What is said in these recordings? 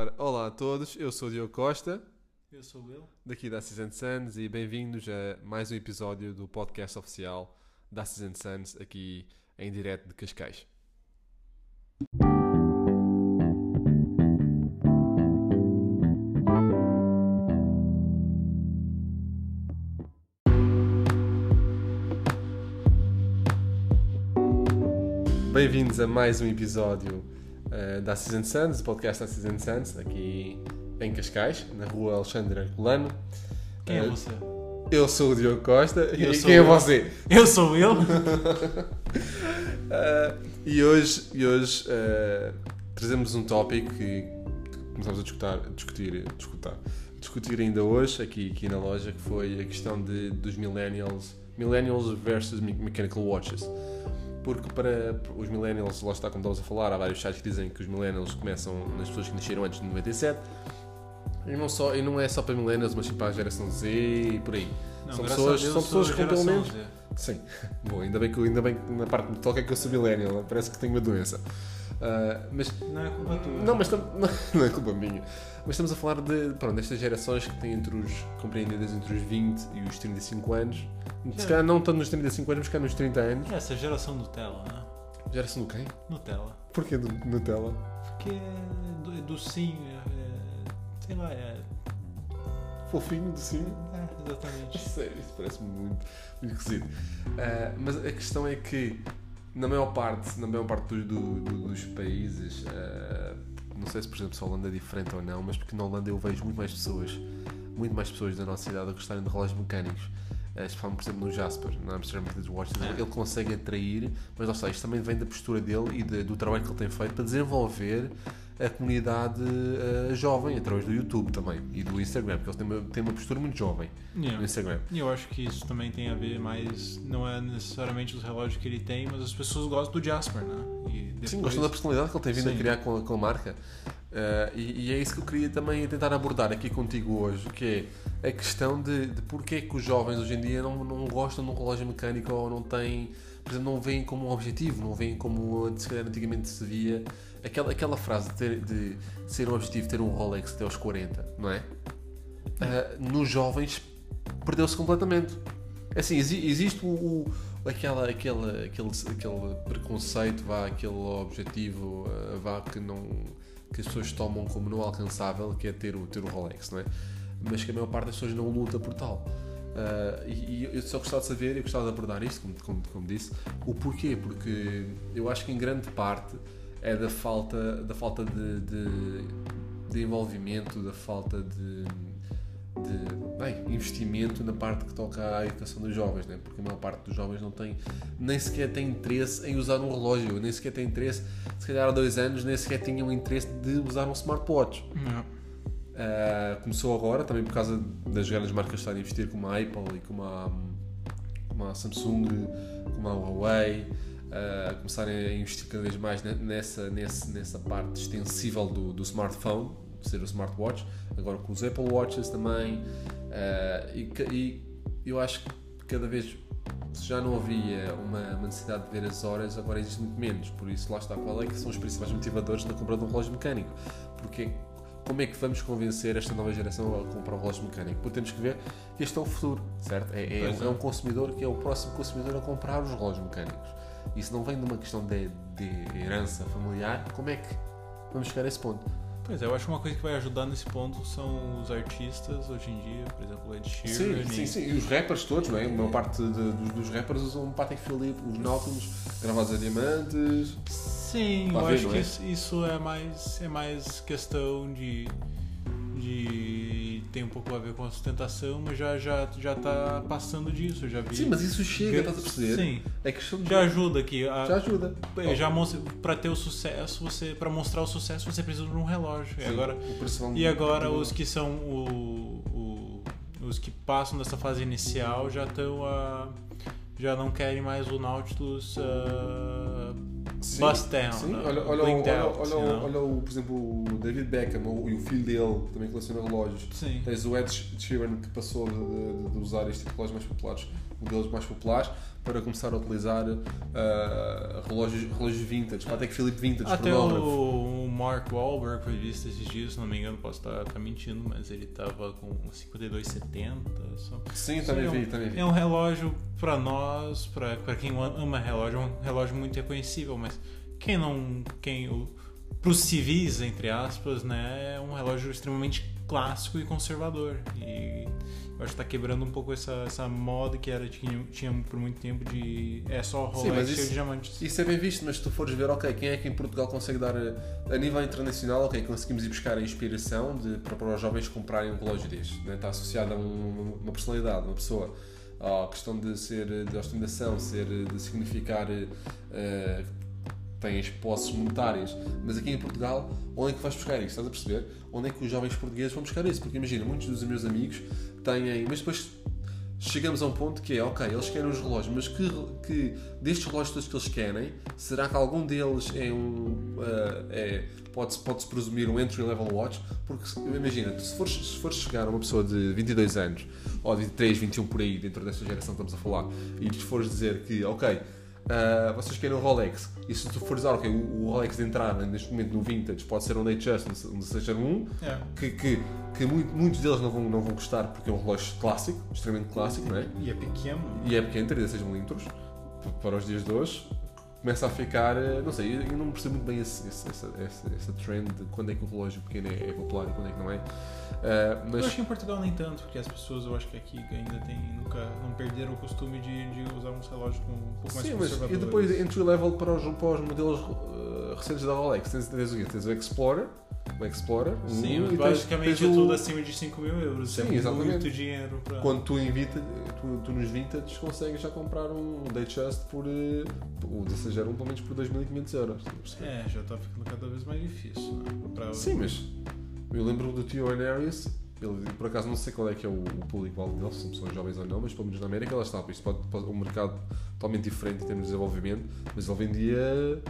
Ora, Olá a todos, eu sou o Diogo Costa, Eu sou o Will. daqui da Season Suns, e bem-vindos a mais um episódio do podcast oficial da Season Suns, aqui em direto de Cascais. Bem-vindos a mais um episódio eh, da Season Suns, o podcast da Season Suns, aqui em Cascais, na rua Alexandre Herculano. Quem é Eh, você? Eu sou o Diogo Costa Eu e quem é eu. você? Eu sou Will. Ah, e hoje, e hoje ah, trazemos um tópico que começamos a discutir, discutir, discutir, discutir ainda hoje aqui, aqui na loja, que foi a questão de, dos millennials, millennials versus me- mechanical watches. Porque para os millennials, lá está como estamos a falar, há vários sites que dizem que os millennials começam nas pessoas que nasceram antes de 97. E não, só, e não é só para millennials, mas sim para a geração Z e por aí. Não, são pessoas, são pessoas com pelo menos Z. Sim. Bom, ainda bem que, ainda bem que na parte que me toca é que eu sou millennial, né? parece que tenho uma doença. Ah, mas, Não é culpa tua. não, mas tam- não, não é culpa minha. Mas estamos a falar de, pronto, destas gerações que têm entre os, compreendidas entre os 20 e os 35 anos. Se É. calhar não tanto nos 35 anos, mas cá nos 30 anos. É Essa geração Nutella, né? Geração do quem? Nutella. Porquê do Nutella? Porque é é docinho, é, é- sei lá, é, Fofinho, docinho? Exatamente. Sério, isso parece muito, muito esquisito. Ah, mas a questão é que, na maior parte, na maior parte do- do- do- dos países, ah, não sei se, por exemplo, se a Holanda é diferente ou não, mas porque na Holanda eu vejo muito mais pessoas, muito mais pessoas da nossa idade a gostarem de relógios mecânicos. Ah, Especialmente, por exemplo, no Jasper, na Amsterdam Watches, É. ele consegue atrair, mas lá está, isto também vem da postura dele e de- do trabalho que ele tem feito para desenvolver a comunidade ah, jovem através do YouTube também e do Instagram, porque ele tem uma, tem uma postura muito jovem no Yeah. Instagram. E eu acho que isso também tem a ver mais, não é necessariamente os relógios que ele tem, mas as pessoas gostam do Jasper, né? E depois, Sim, gostam da personalidade que ele tem vindo a Sim. criar com a, com a marca. Uh, e, e é isso que eu queria também tentar abordar aqui contigo hoje, que é a questão de, de porque é que os jovens hoje em dia não, não gostam de um relógio mecânico ou não têm, por exemplo, não veem como um objetivo, não veem como se calhar antigamente se via aquela, aquela frase de, ter, de ser um objetivo ter um Rolex até aos 40, não é? Uh, nos jovens perdeu-se completamente. Assim, exi- existe o, o- aquela, aquela, aquele, aquele preconceito, vá, aquele objetivo, uh, vá, que, não, que as pessoas tomam como não alcançável, que é ter o, ter o Rolex, não é? Mas que a maior parte das pessoas não luta por tal. Uh, e, e eu só gostava de saber, eu gostava de abordar isto, como, como, como disse, o porquê, porque eu acho que em grande parte é da falta, da falta de, de, de envolvimento, da falta de, de bem, investimento na parte que toca à educação dos jovens, né? porque a maior parte dos jovens não tem, nem sequer tem interesse em usar um relógio, nem sequer tem interesse, se calhar há dois anos, nem sequer tinham interesse de usar um smartwatch. Uh, começou agora, também por causa das grandes marcas que estão a investir, como a Apple e como a, como a Samsung, como a Huawei, uh, começarem a investir cada vez mais ne- nessa, nessa, nessa parte extensível do, do smartphone, ser o smartwatch, agora com os Apple Watches também, uh, e, e eu acho que cada vez se já não havia uma, uma necessidade de ver as horas, agora existe muito menos. Por isso, lá está qual é que são os principais motivadores na compra de um relógio mecânico. Porque como é que vamos convencer esta nova geração a comprar um relógio mecânico? Porque temos que ver que este é o futuro, certo? É, é, é. é um consumidor que é o próximo consumidor a comprar os relógios mecânicos. Isso não vem de uma questão de, de herança familiar. Como é que vamos chegar a esse ponto? Pois é, eu acho que uma coisa que vai ajudar nesse ponto são os artistas hoje em dia, por exemplo, o Ed Sheeran. Sim, sim, sim. E os rappers todos, não é? A maior parte de- dos, dos rappers usam um Patek Philippe, os Nautilus gravados a diamantes. Sim, eu vem, acho que é? isso, isso é mais é mais questão de de tem um pouco a ver com a sustentação, mas já já já tá passando disso, já vi. Sim, mas isso chega, estás a perceber? Sim, É de... já ajuda aqui. A, Já ajuda. é, já para ter o sucesso, você para mostrar o sucesso você precisa de um relógio. E Sim, agora o preço vão- e agora os que são o, o- os que passam dessa fase inicial já estão a já não querem mais o Nautilus uh, Sim, bust down. Sim, olha, olha, blinked olha, out, olha, know? olha o, por exemplo, o David Beckham o, e o filho dele, que também coleciona relógios. Sim. Tens o Ed Sheeran que passou de, de- de usar este tipo de relógios mais populares modelos mais populares para começar a utilizar uh, relógios, relógios vintage, até que Philip Vintage Até cronógrafo. o Mark Wahlberg foi visto esses dias, se não me engano, posso estar, estar mentindo, mas ele tava com 52,70. Só. Sim, também é um, também vi. É um relógio para nós, para quem ama relógio, é um relógio muito reconhecível, mas quem não. Quem, o, para os civis, entre aspas, né, é um relógio extremamente clássico e conservador. E eu acho que tá quebrando um pouco essa, essa moda que era tinha, tinha por muito tempo de é só Rolex Sim, cheio isso- de diamantes. Isso é bem visto, mas se tu fores ver, ok, quem é que em Portugal consegue dar a, a nível internacional, ok, conseguimos ir buscar a inspiração de, para, para os jovens comprarem um relógio deste. Né? Está associado a um- uma personalidade, uma pessoa. A questão de ser de ostentação, ser, de significar eh, tem as posses monetárias. Mas aqui em Portugal, onde é que vais buscar isso? Estás a perceber? Onde é que os jovens portugueses vão buscar isso? Porque imagina, muitos dos meus amigos têm. Mas depois chegamos a um ponto que é, ok, eles querem os relógios, mas que, que destes relógios todos que eles querem, será que algum deles é um. ah, é, pode-se pode presumir um entry level watch? Porque imagina, se fores, se fores chegar a uma pessoa de 22 anos, ou 23, 21 por aí, dentro desta geração que estamos a falar, e lhes fores dizer que, ok. Ah, vocês querem um Rolex e se tu fores dizer, ok, o, o Rolex de entrada neste momento no Vintage pode ser um Datejust, um Station 1 É. que, que, que muito- muitos deles não vão, não vão gostar porque é um relógio clássico, extremamente clássico, não é? E é pequeno. E é pequeno, 36mm, p- para os dias de hoje. Começa a ficar, eh, não sei, eu não percebo muito bem esse, esse- essa, essa, essa trend de quando é que o relógio pequeno é, é popular e quando é que não é. Eu mas acho que em Portugal nem tanto, porque as pessoas, eu acho que aqui ainda tem, nunca, não perderam o costume de, de usar uns relógios com um pouco mais Sim, mas e depois entry level para os, para os modelos eh, recentes da Rolex. Tens, tens o quê? Tens o Explorer, o Explorer, o Sim, basicamente tens o- tudo acima de 5 mil euros. Sim, é exatamente. muito dinheiro pra... Quando tu, vintage, tu, tu nos vintage consegues já comprar um Datejust por, eh, o DCG um pelo menos por 2.500 euros. perceber? É, já tá ficando cada vez mais difícil, né? Pra... Sim, mas eu lembro do Tio Anarius, ele por acaso não sei qual é que é o, o público-alvo deles, se são jovens ou não, mas pelo menos na América lá está, isto pode, pode um mercado totalmente diferente em termos de desenvolvimento, mas ele vendia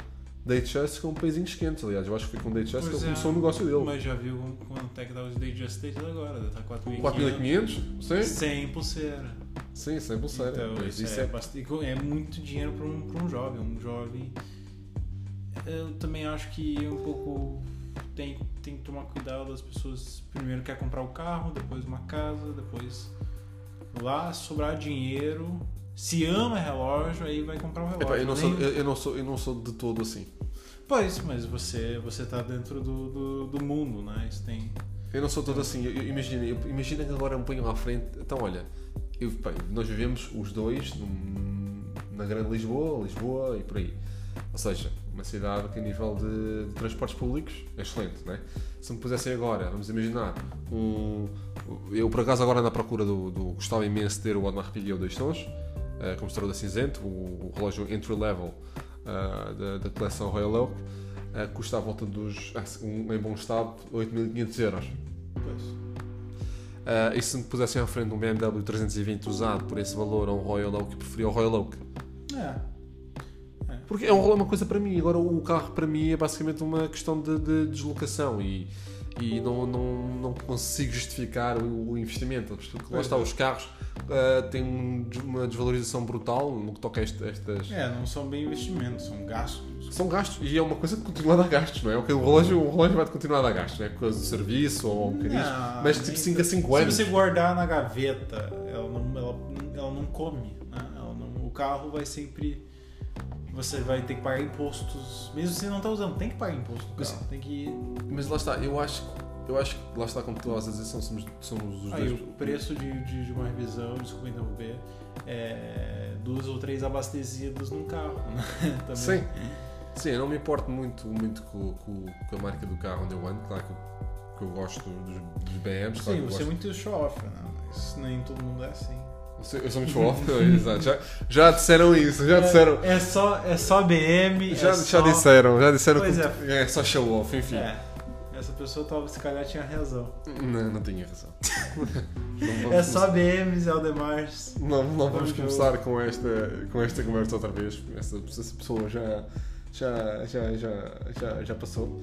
Datejusts com peizinhos quentes, aliás, eu acho que foi com Datejust que Pois ele é, começou o negócio dele. Mas já viu quanto é que dá os Day Dated agora? Tá 4.500. 4.500? Sim, Sem pulseira. sim, sem pulseira. Então, Mas isso, é, bastante, é muito dinheiro para um, pra um jovem. Um jovem. Eu também acho que é um pouco. Tem, tem que tomar cuidado. As pessoas primeiro quer comprar o carro, depois uma casa, depois lá sobrar dinheiro. Se ama relógio, aí vai comprar um relógio. Epá, eu, não Nem- sou, eu, eu não sou, eu não sou de todo assim. Pois, mas você, você tá dentro do, do, do mundo, né? Isso tem. Eu não sou todo assim. Imagina, imagina que agora me ponham à frente. Então, olha, eu- bem, nós vivemos os dois num- na Grande Lisboa, Lisboa e por aí. Ou seja, uma cidade que a nível de, de transportes públicos é excelente, não é? Se me pusessem agora, vamos imaginar, um, eu por acaso agora à procura do, do gostava imenso de ter o Audemars Piguet 2 tons, uh, com estrela cinzento, o, o relógio entry level ah, da, da coleção Royal Oak, ah, custa à volta dos, ah, um, em bom estado, 8.500 euros. Pois. E se me pusessem à frente um BMW 320 usado por esse valor a um Royal Oak, eu preferia o Royal Oak. É. Porque é um- uma coisa para mim. Agora, o carro para mim é basicamente uma questão de, de deslocação e, e não, não, não consigo justificar o, investimento. Porque lá está, é. os carros ah, têm um uma desvalorização brutal no que toca a estas. É, não são bem investimentos, são gastos. São gastos e é uma coisa que continua a dar gastos, não é? O relógio, o relógio vai continuar a dar gastos, não é? Por causa do serviço ou um bocadinho. Mas tipo 5 a 5 Se anos. você guardar na gaveta, ela não, ela, ela não come. Né? Ela não- o carro vai sempre. Você vai ter que pagar impostos. Mesmo se você não está usando, tem que pagar imposto Mas-. Tem que. Mas lá está, eu acho, eu acho que lá está como tu a dizer, são- somos, somos os Aí dois. o preço de, de, de uma revisão, desculpa interromper, é duas ou três abastecidas num carro. Né? Também. Sim. Sim, eu não me importo muito, muito com, com, com a marca do carro onde eu ando, claro que eu, que eu gosto dos, dos BMs, claro Sim, que eu você é muito show-off, né? Mas nem todo mundo é assim. Eu sou- muito show-off, exato. Já, já disseram isso, já disseram. É, é só, é só BM. Já, é já só... disseram, já disseram Pois que é. é só show-off, enfim. É. Essa pessoa talvez se calhar tinha razão. Não, não tinha razão. Não É só BMs Aldemars. Não, não vamos Vamos começar com esta, com esta conversa outra vez. Essa, essa pessoa já, já, já, já, já, já passou.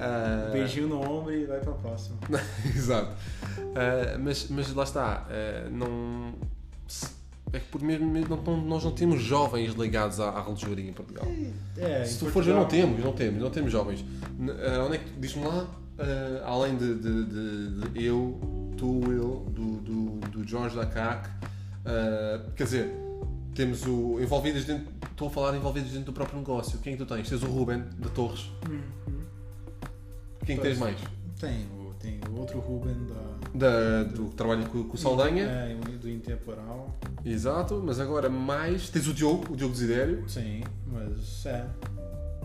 Ah, Beijinho no ombro e vai pra próxima. Exato. Ah, mas, mas lá está. ah, não, É que por mesmo, mesmo não, nós não temos jovens ligados à, à em Portugal. É, Se em tu fores ver, não temos, não temos, não temos jovens. Ah, onde é que diz-me lá? ah, além de, de- de- de eu, tu, Will, do, do, do Jorge da CAC, ah, quer dizer, temos o envolvidos dentro, estou a falar envolvidos dentro do próprio negócio. Quem é que tu tens? Tens o Ruben de Torres. Uhum. Quem é que tens mais? Tem, o- tem outro Ruben da. Da, do que trabalha com, com o Saldanha. É, Intemporal. Exato, mas agora mais. Tens o Diogo, o Diogo Desidério. Sim, mas é.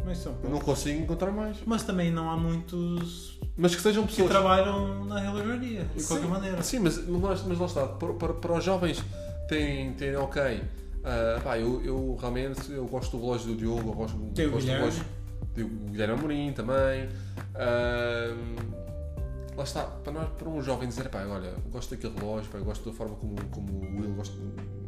Mas são poucos. não consigo encontrar mais. Mas também não há muitos Mas que sejam que pessoas. trabalham na relojoaria, de qualquer maneira. Sim, mas, mas, lá- mas lá está. Para, para, para os jovens terem, terem ok. ah, pá, eu, eu realmente eu gosto do relógio do Diogo, eu gosto, Tem o gosto do Guilherme. relógio do Guilherme Amorim também. Ah, lá está, para, nós, para um jovem dizer, pá, olha, gosto daquele relógio, pá, gosto da forma como, como o Will gosta,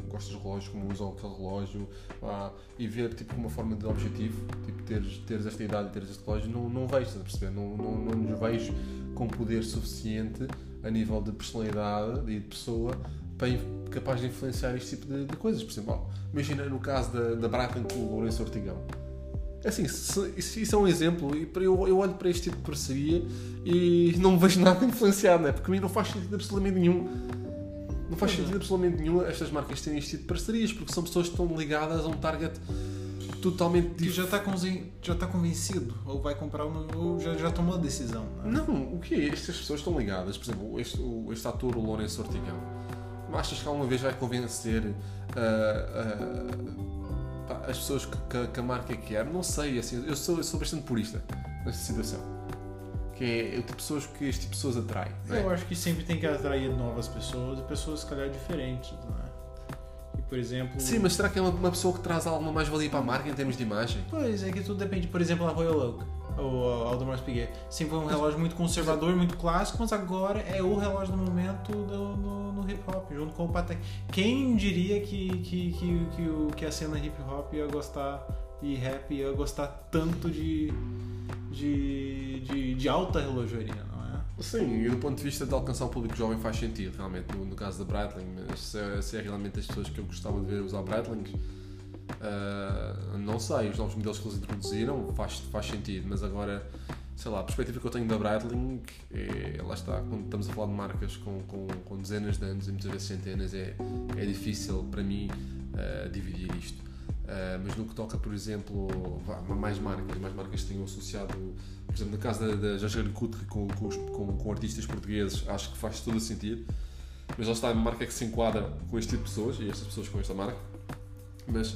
gosta dos relógios, como usa aquele relógio, pá, e ver tipo uma forma de objetivo, tipo teres, teres esta idade e teres este relógio, não, não vejo, estás a perceber? Não, não, não nos vejo com poder suficiente a nível de personalidade e de pessoa para capaz de influenciar este tipo de, de coisas. Por exemplo, imagina no caso da, da com o Lourenço Ortigão. É Assim, se, isso é um exemplo, e eu, eu olho para este tipo de parceria e não vejo nada influenciado, não é? Porque a mim não faz sentido absolutamente nenhum. Não faz é. sentido absolutamente nenhum estas marcas terem este tipo de parcerias, porque são pessoas que estão ligadas a um target totalmente Que diferente. já está já tá convencido, ou vai comprar, um- ou já, já tomou a decisão. Né? Não, o que é? Estas pessoas estão ligadas. Por exemplo, este, o- este ator, o Lourenço Ortigão, achas que alguma vez vai convencer ah, ah, pá, as pessoas que, que- que a marca quer? Não sei, assim, eu sou, eu sou bastante purista nesta situação. Que é o tipo de pessoas que este tipo de pessoas atrai. não é? Eu acho que sempre tem que atrair novas pessoas e pessoas, se calhar, diferentes. Né? E, por exemplo. Sim, mas será que é uma, uma pessoa que traz alguma mais-valia para a marca em termos de imagem? Pois, é que tudo depende. Por exemplo, a Royal Oak, ou a Audemars Piguet, sempre foi um relógio muito conservador, muito clássico, mas agora é o relógio do momento do- no, no hip hop, junto com o Patek. Quem diria que, que, que, que, o- que a cena hip hop ia gostar e rap ia gostar tanto de, de, de, de alta relojoaria, não é? Sim, e do ponto de vista de alcançar o público jovem faz sentido, realmente, no, no caso da Breitling, mas se é, se é realmente as pessoas que eu gostava de ver usar Breitlings, ah, não sei, os novos modelos que eles introduziram faz, faz sentido, mas agora, sei lá, a perspectiva que eu tenho da Breitling, é, lá está, quando estamos a falar de marcas com, com, com dezenas de anos e muitas vezes centenas, é, é difícil para mim ah, dividir isto. Ah, mas no que toca, por exemplo, mais marcas, mais marcas que tenham associado, por exemplo, no caso da, Jajar Couture com, com, com, com artistas portugueses, acho que faz todo o sentido. Mas lá está, é uma marca que se enquadra com este tipo de pessoas e estas pessoas com esta marca. Mas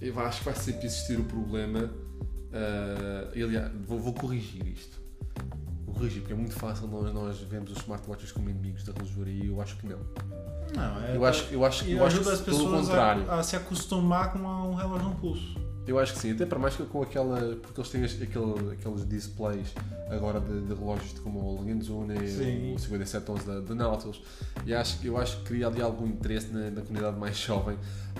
eu acho que vai sempre existir o problema. ah, e, aliás, vou, vou corrigir isto. Vou corrigir, porque é muito fácil nós, nós vemos os smartwatches como inimigos da relojoaria e eu acho que não. Não, é Eu acho, eu acho, eu acho que as pelo contrário. a, a se acostumar com um relógio no pulso. Eu acho que sim, até para mais que com aquela. Porque eles têm aquele, aqueles displays agora de, de relógios de como o Sim. o 5711 da, da Nautilus, e acho, eu acho que cria ali algum interesse na, na comunidade mais jovem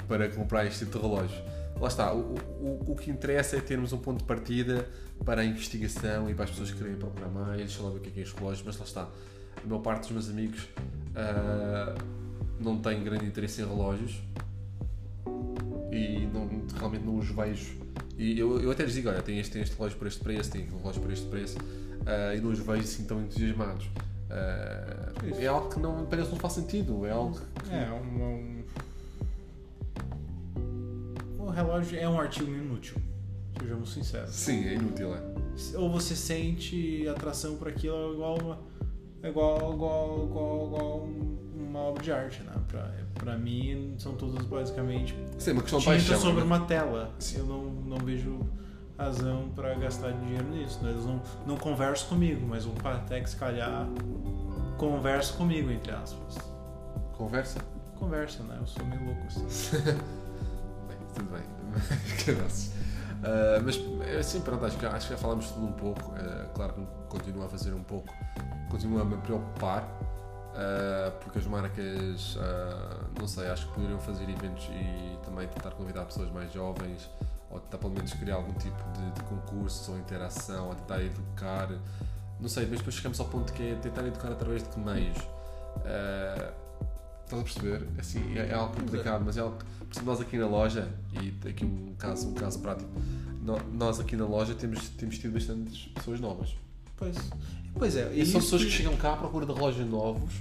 para comprar este tipo de relógio. Lá está, o, o, o que interessa é termos um ponto de partida para a investigação e para as pessoas que querem procurar mais, deixa lá ver o que é que é este relógio, mas lá está. A maior parte dos meus amigos ah, não tem grande interesse em relógios e não, realmente não os vejo. E eu, eu até lhes digo: olha, tem este, este relógio por este preço, tem aquele relógio por este preço, ah, e não os vejo assim tão entusiasmados. Isso. é algo que não, parece que não faz sentido, é algo que. É, um, um... O relógio é um artigo inútil, sejamos sinceros. Sim, é inútil, é. Ou você sente atração por aquilo é igual uma, é igual, igual, igual, igual um- uma obra de arte, né? Pra, pra mim, são todas basicamente Sim, é uma questão tinta sobre né? uma tela. Sim. Eu não, não vejo razão pra gastar dinheiro nisso. né? Eles não, não conversam comigo, mas o Patek, se calhar, conversa comigo, entre aspas. Conversa? Conversa, né? Eu sou meio louco assim. Tudo bem. Ah, mas assim, pronto, acho que, acho que já falámos tudo um pouco. Ah, claro que continua a fazer um pouco, continua a me preocupar, ah, porque as marcas, não sei, acho que poderiam fazer eventos e também tentar convidar pessoas mais jovens, ou tentar pelo menos criar algum tipo de, de concursos ou interação, ou tentar educar. Não sei, mas depois chegamos ao ponto que é tentar educar através de que meios. Estás a perceber? Assim, é, é algo complicado, mas é algo. Por exemplo, nós aqui na loja, e aqui um caso, um caso prático, no- nós aqui na loja temos, temos tido bastantes pessoas novas. Pois, pois é. E são isso pessoas que chegam cá à procura de relógios novos,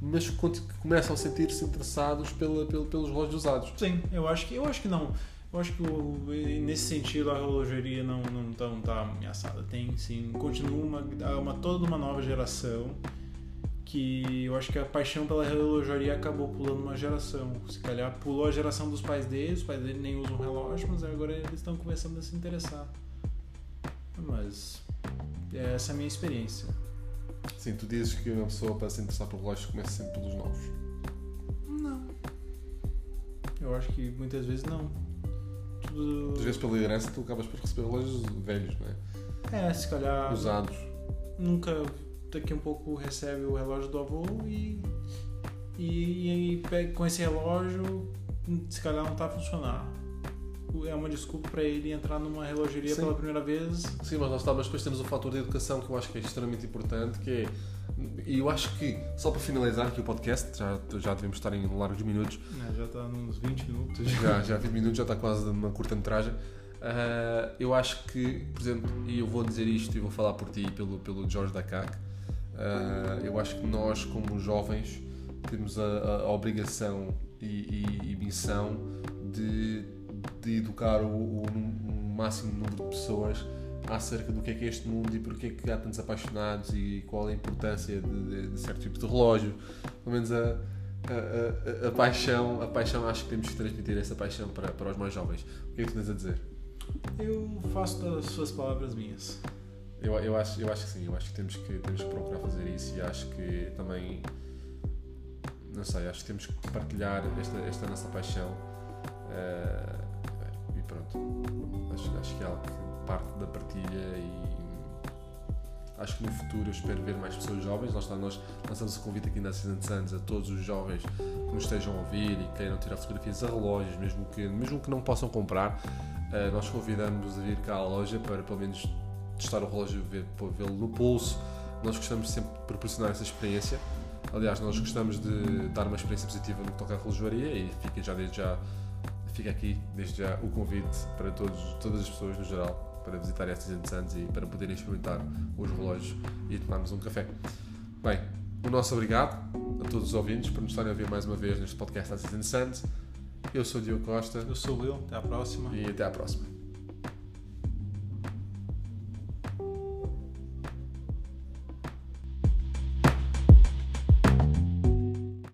mas que que começam a sentir-se interessados pela, pelo- pelos relógios usados. Sim, eu acho que, eu acho que não. Eu acho que o- nesse sentido a relojoaria não, não, tá, não tá ameaçada. Tem sim, continua uma, uma, toda uma nova geração que eu acho que a paixão pela relojoaria acabou pulando uma geração. Se calhar pulou a geração dos pais deles, os pais deles nem usam relógio, mas agora eles estão começando a se interessar. Mas essa é a minha experiência. Sim, tu dizes que uma pessoa para se interessar por relógios começa sempre pelos novos. Não. Eu acho que muitas vezes não. Tudo... Às vezes pela liderança tu acabas por receber relógios velhos, não é? É, se calhar Usados. nunca daqui um pouco recebe o relógio do avô e, e, e pega com esse relógio se calhar não tá a funcionar. É uma desculpa para ele entrar numa relogeria Sim. pela primeira vez. Sim, mas lá está, mas depois temos o fator de educação que eu acho que é extremamente importante, que é. E eu acho que, só para finalizar aqui o podcast, já, já devemos estar em largos minutos, né, já está nos 20 minutos. já, já 20 minutos, já está quase numa curta-metragem. Ah, eu acho que, por exemplo, e eu vou dizer isto e vou falar por ti e pelo, pelo Jorge da Ah, eu acho que nós, como jovens, temos a, a- obrigação e, e- e missão de, de educar o, o, o máximo número de pessoas acerca do que é que é este mundo e porque é que há tantos apaixonados e qual a importância de, de- de certo tipo de relógio. Pelo menos a, a, a- a paixão, a paixão acho que temos que transmitir essa paixão para, para os mais jovens. O que é que tens a dizer? Eu faço das suas palavras minhas. Eu, eu, acho, eu acho que sim, eu acho que temos que, temos que procurar fazer isso e acho que também, não sei, acho que temos que partilhar esta, esta nossa paixão eh, e pronto. Acho, acho que é algo que parte da partilha e acho que no futuro eu espero ver mais pessoas jovens. Lá está, nós lançamos o convite aqui na Season Suns a todos os jovens que nos estejam a ouvir e queiram tirar fotografias a relógios, mesmo que, mesmo que não possam comprar. eh, nós convidamos a vir cá à loja para pelo menos testar o relógio, ver- vê-lo no pulso. Nós gostamos sempre de proporcionar essa experiência. Aliás, nós gostamos de dar uma experiência positiva no que toca à relojoaria e fica já desde já fica aqui desde já o convite para todos, todas as pessoas no geral para visitarem a Season Suns e para poderem experimentar os relógios e tomarmos um café. Bem, o nosso obrigado a todos os ouvintes por nos estarem a ouvir mais uma vez neste podcast Season Suns. Eu sou o Diogo Costa Eu sou o Will, até a próxima. e até à próxima.